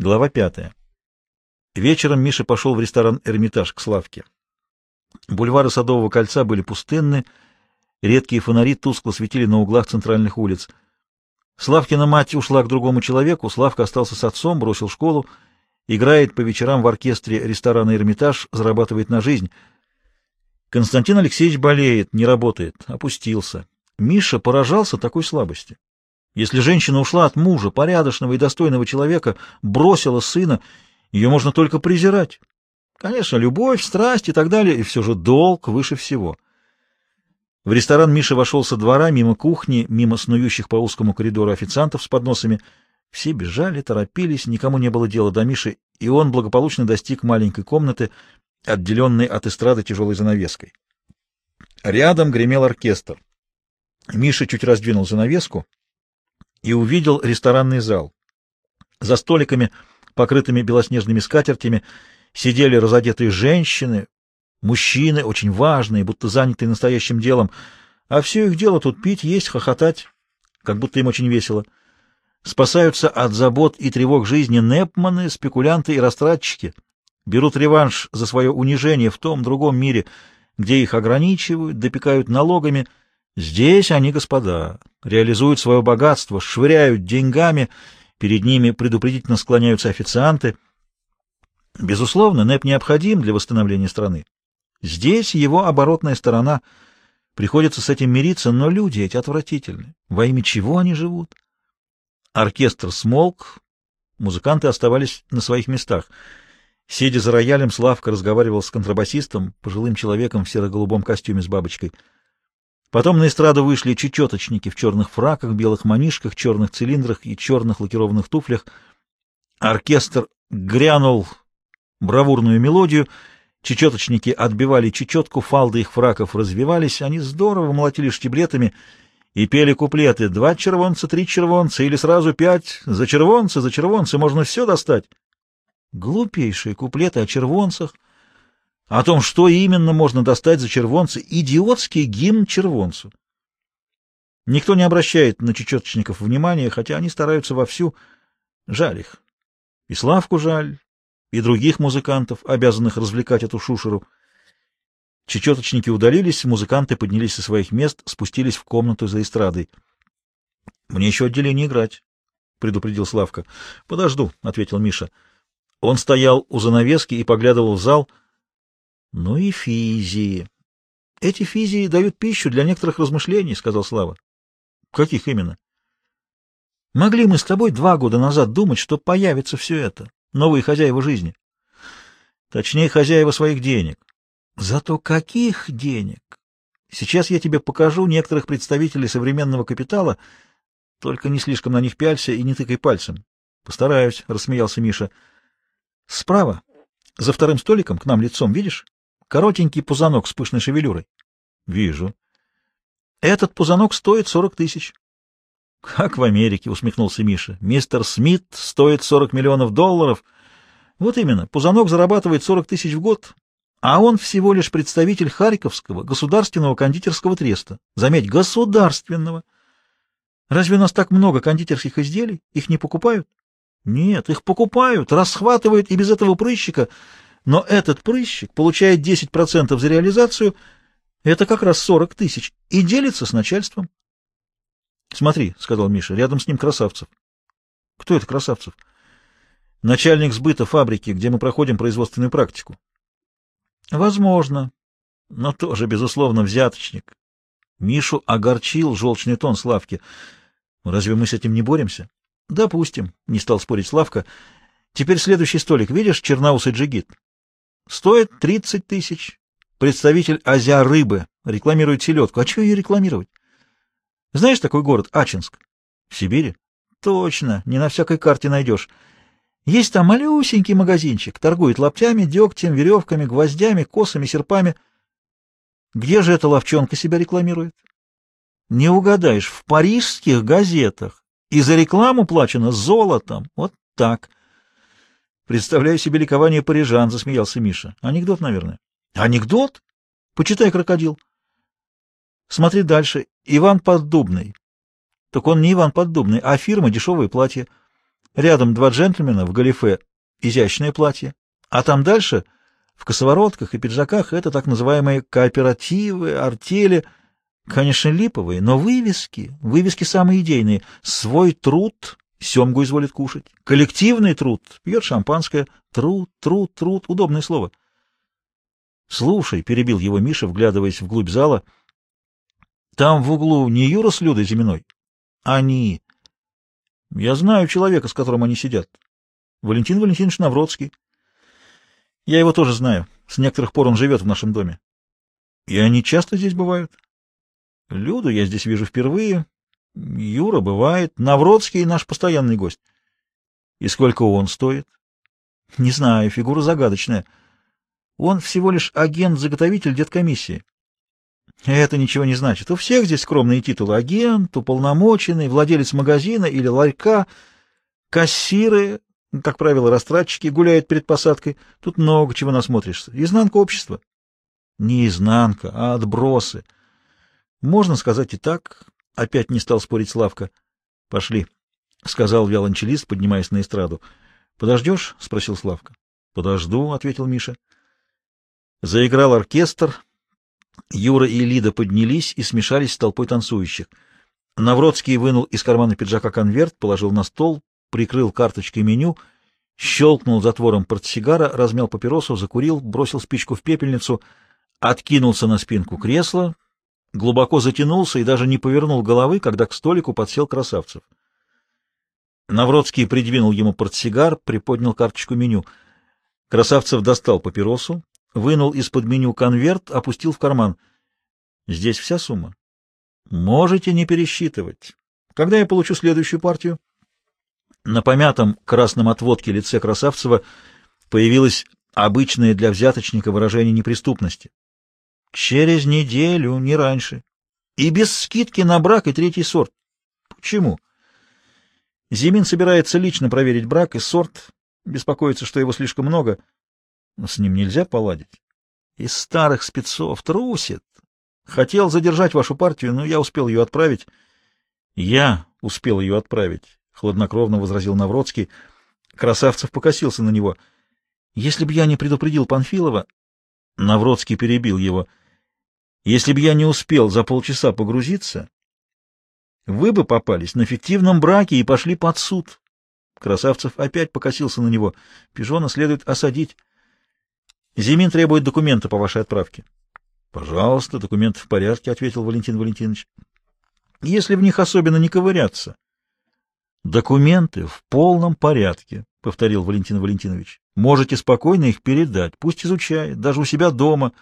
Глава пятая. Вечером Миша пошел в ресторан «Эрмитаж» к Славке. Бульвары Садового кольца были пустынны, редкие фонари тускло светили на углах центральных улиц. Славкина мать ушла к другому человеку, Славка остался с отцом, бросил школу, играет по вечерам в оркестре ресторана «Эрмитаж», зарабатывает на жизнь. Константин Алексеевич болеет, не работает, опустился. Миша поражался такой слабости. Если женщина ушла от мужа, порядочного и достойного человека, бросила сына, ее можно только презирать. Конечно, любовь, страсть и так далее, и все же долг выше всего. В ресторан Миша вошел со двора, мимо кухни, мимо снующих по узкому коридору официантов с подносами. Все бежали, торопились, никому не было дела до Миши, и он благополучно достиг маленькой комнаты, отделенной от эстрады тяжелой занавеской. Рядом гремел оркестр. Миша чуть раздвинул занавеску — и увидел ресторанный зал. За столиками, покрытыми белоснежными скатертями, сидели разодетые женщины, мужчины, очень важные, будто занятые настоящим делом, а все их дело тут пить, есть, хохотать, как будто им очень весело. Спасаются от забот и тревог жизни непманы, спекулянты и растратчики, берут реванш за свое унижение в том другом мире, где их ограничивают, допекают налогами — Здесь они, господа, реализуют свое богатство, швыряют деньгами, перед ними предупредительно склоняются официанты. Безусловно, НЭП необходим для восстановления страны. Здесь его оборотная сторона. Приходится с этим мириться, но люди эти отвратительны. Во имя чего они живут? Оркестр смолк, музыканты оставались на своих местах. Сидя за роялем, Славка разговаривал с контрабасистом, пожилым человеком в серо-голубом костюме с бабочкой — Потом на эстраду вышли чечеточники в черных фраках, белых манишках, черных цилиндрах и черных лакированных туфлях. Оркестр грянул бравурную мелодию, чечеточники отбивали чечетку, фалды их фраков развивались, они здорово молотили штиблетами и пели куплеты «Два червонца, три червонца» или сразу пять «За червонцы, за червонцы» можно все достать. Глупейшие куплеты о червонцах — о том, что именно можно достать за червонцы, идиотский гимн червонцу. Никто не обращает на чечеточников внимания, хотя они стараются вовсю. Жаль их. И Славку жаль, и других музыкантов, обязанных развлекать эту шушеру. Чечеточники удалились, музыканты поднялись со своих мест, спустились в комнату за эстрадой. — Мне еще отделение играть, — предупредил Славка. — Подожду, — ответил Миша. Он стоял у занавески и поглядывал в зал — ну и физии. Эти физии дают пищу для некоторых размышлений, сказал Слава. Каких именно? Могли мы с тобой два года назад думать, что появится все это, новые хозяева жизни. Точнее, хозяева своих денег. Зато каких денег? Сейчас я тебе покажу некоторых представителей современного капитала, только не слишком на них пялься и не тыкай пальцем. Постараюсь, — рассмеялся Миша. Справа, за вторым столиком, к нам лицом, видишь? Коротенький пузанок с пышной шевелюрой. — Вижу. — Этот пузанок стоит сорок тысяч. — Как в Америке, — усмехнулся Миша. — Мистер Смит стоит сорок миллионов долларов. Вот именно, пузанок зарабатывает сорок тысяч в год, а он всего лишь представитель Харьковского государственного кондитерского треста. Заметь, государственного. Разве у нас так много кондитерских изделий? Их не покупают? Нет, их покупают, расхватывают и без этого прыщика — но этот прыщик получает 10% за реализацию, это как раз 40 тысяч, и делится с начальством. — Смотри, — сказал Миша, — рядом с ним Красавцев. — Кто это Красавцев? — Начальник сбыта фабрики, где мы проходим производственную практику. — Возможно, но тоже, безусловно, взяточник. Мишу огорчил желчный тон Славки. — Разве мы с этим не боремся? — Допустим, — не стал спорить Славка. — Теперь следующий столик. Видишь, черноусый джигит? Стоит 30 тысяч. Представитель Азия рыбы рекламирует селедку. А что ее рекламировать? Знаешь такой город Ачинск? В Сибири? Точно, не на всякой карте найдешь. Есть там малюсенький магазинчик, торгует лаптями, дегтем, веревками, гвоздями, косами, серпами. Где же эта ловчонка себя рекламирует? Не угадаешь, в парижских газетах. И за рекламу плачено золотом. Вот так. Представляю себе ликование парижан, — засмеялся Миша. Анекдот, наверное. Анекдот? Почитай, крокодил. Смотри дальше. Иван Поддубный. Так он не Иван Поддубный, а фирма «Дешевое платье». Рядом два джентльмена в галифе, изящное платье, а там дальше, в косоворотках и пиджаках, это так называемые кооперативы, артели, конечно, липовые, но вывески, вывески самые идейные, свой труд, семгу изволит кушать, коллективный труд, пьет шампанское, труд, труд, труд, удобное слово. Слушай, — перебил его Миша, вглядываясь вглубь зала, — там в углу не Юра с Людой Зиминой? Они. Я знаю человека, с которым они сидят. Валентин Валентинович Навродский. Я его тоже знаю. С некоторых пор он живет в нашем доме. И они часто здесь бывают? Люду я здесь вижу впервые. Юра бывает. Навродский наш постоянный гость. И сколько он стоит? Не знаю, фигура загадочная. Он всего лишь агент-заготовитель деткомиссии. Это ничего не значит. У всех здесь скромные титулы. Агент, уполномоченный, владелец магазина или ларька, кассиры, как правило, растратчики, гуляют перед посадкой. Тут много чего насмотришься. Изнанка общества. Не изнанка, а отбросы. Можно сказать и так. Опять не стал спорить Славка. Пошли, — сказал виолончелист, поднимаясь на эстраду. — Подождешь? — спросил Славка. — Подожду, — ответил Миша. Заиграл оркестр. Юра и Лида поднялись и смешались с толпой танцующих. Навродский вынул из кармана пиджака конверт, положил на стол, прикрыл карточкой меню, щелкнул затвором портсигара, размял папиросу, закурил, бросил спичку в пепельницу, откинулся на спинку кресла, глубоко затянулся и даже не повернул головы, когда к столику подсел Красавцев. Навродский придвинул ему портсигар, приподнял карточку меню. Красавцев достал папиросу, вынул из-под меню конверт, опустил в карман. Здесь вся сумма. Можете не пересчитывать. Когда я получу следующую партию? На помятом красном отводке лице Красавцева появилось обычное для взяточника выражение неприступности. Через неделю, не раньше. И без скидки на брак и третий сорт. Почему? Зимин собирается лично проверить брак и сорт, беспокоится, что его слишком много — но с ним нельзя поладить. Из старых спецов трусит. Хотел задержать вашу партию, но я успел ее отправить. Я успел ее отправить, — хладнокровно возразил Навродский. Красавцев покосился на него. Если бы я не предупредил Панфилова... Навродский перебил его. Если бы я не успел за полчаса погрузиться, вы бы попались на фиктивном браке и пошли под суд. Красавцев опять покосился на него. Пижона следует осадить. Зимин требует документы по вашей отправке. — Пожалуйста, документы в порядке, — ответил Валентин Валентинович. — Если в них особенно не ковыряться. — Документы в полном порядке, — повторил Валентин Валентинович. — Можете спокойно их передать, пусть изучает, даже у себя дома.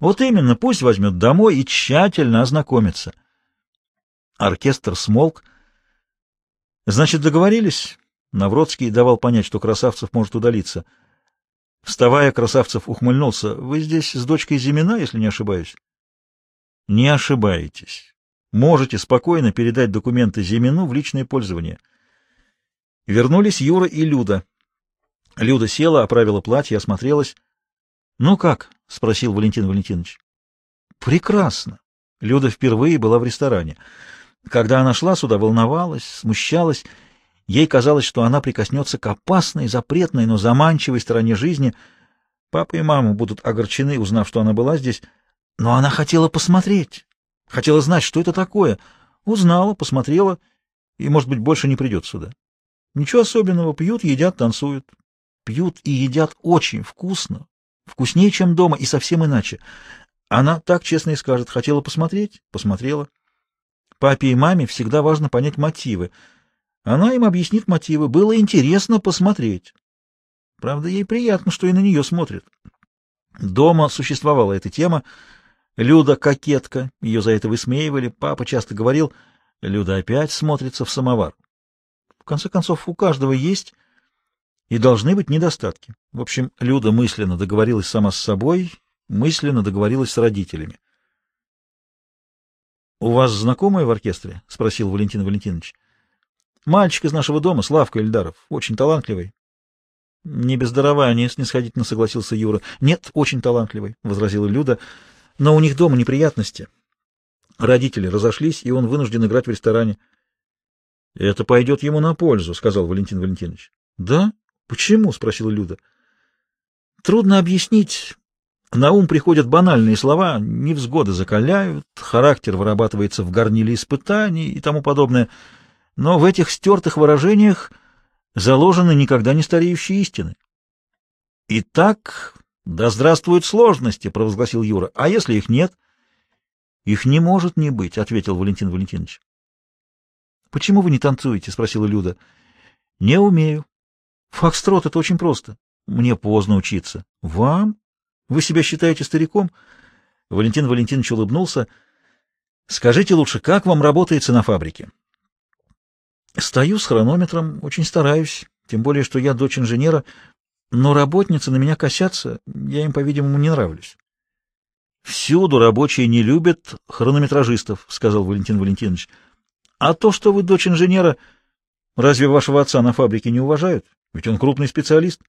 Вот именно, пусть возьмет домой и тщательно ознакомится. Оркестр смолк. — Значит, договорились? Навродский давал понять, что Красавцев может удалиться — Вставая, Красавцев ухмыльнулся. — Вы здесь с дочкой Зимина, если не ошибаюсь? — Не ошибаетесь. Можете спокойно передать документы Зимину в личное пользование. Вернулись Юра и Люда. Люда села, оправила платье, осмотрелась. — Ну как? — спросил Валентин Валентинович. — Прекрасно. Люда впервые была в ресторане. Когда она шла сюда, волновалась, смущалась Ей казалось, что она прикоснется к опасной, запретной, но заманчивой стороне жизни. Папа и мама будут огорчены, узнав, что она была здесь. Но она хотела посмотреть, хотела знать, что это такое. Узнала, посмотрела, и, может быть, больше не придет сюда. Ничего особенного, пьют, едят, танцуют. Пьют и едят очень вкусно, вкуснее, чем дома, и совсем иначе. Она так честно и скажет, хотела посмотреть, посмотрела. Папе и маме всегда важно понять мотивы — она им объяснит мотивы. Было интересно посмотреть. Правда, ей приятно, что и на нее смотрят. Дома существовала эта тема. Люда — кокетка, ее за это высмеивали. Папа часто говорил, Люда опять смотрится в самовар. В конце концов, у каждого есть и должны быть недостатки. В общем, Люда мысленно договорилась сама с собой, мысленно договорилась с родителями. — У вас знакомые в оркестре? — спросил Валентин Валентинович. Мальчик из нашего дома, Славка Эльдаров, очень талантливый. — Не без дарования, — снисходительно согласился Юра. — Нет, очень талантливый, — возразила Люда, — но у них дома неприятности. Родители разошлись, и он вынужден играть в ресторане. — Это пойдет ему на пользу, — сказал Валентин Валентинович. — Да? Почему? — спросила Люда. — Трудно объяснить. На ум приходят банальные слова, невзгоды закаляют, характер вырабатывается в горниле испытаний и тому подобное. Но в этих стертых выражениях заложены никогда не стареющие истины. «Итак, да здравствуют сложности!» — провозгласил Юра. «А если их нет?» «Их не может не быть», — ответил Валентин Валентинович. «Почему вы не танцуете?» — спросила Люда. «Не умею. Фокстрот — это очень просто. Мне поздно учиться». «Вам? Вы себя считаете стариком?» Валентин Валентинович улыбнулся. «Скажите лучше, как вам работается на фабрике?» «Стою с хронометром, очень стараюсь, тем более, что я дочь инженера, но работницы на меня косятся, я им, по-видимому, не нравлюсь». «Всюду рабочие не любят хронометражистов», — сказал Валентин Валентинович. «А то, что вы дочь инженера, разве вашего отца на фабрике не уважают? Ведь он крупный специалист».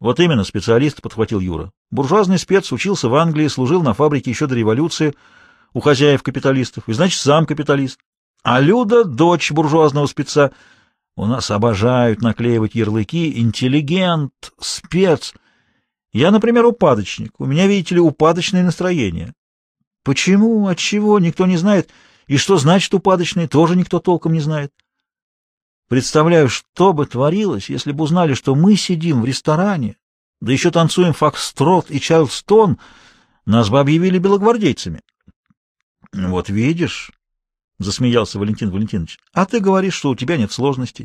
Вот именно, специалист, подхватил Юра. Буржуазный спец учился в Англии, служил на фабрике еще до революции у хозяев капиталистов, и значит, сам капиталист. А Люда — дочь буржуазного спеца. У нас обожают наклеивать ярлыки «интеллигент», «спец». Я, например, упадочник. У меня, видите ли, упадочное настроение. Почему, от чего, никто не знает. И что значит упадочное, тоже никто толком не знает. Представляю, что бы творилось, если бы узнали, что мы сидим в ресторане, да еще танцуем фокстрот и чарльстон, нас бы объявили белогвардейцами. — Вот видишь, — засмеялся Валентин Валентинович, — а ты говоришь, что у тебя нет сложностей.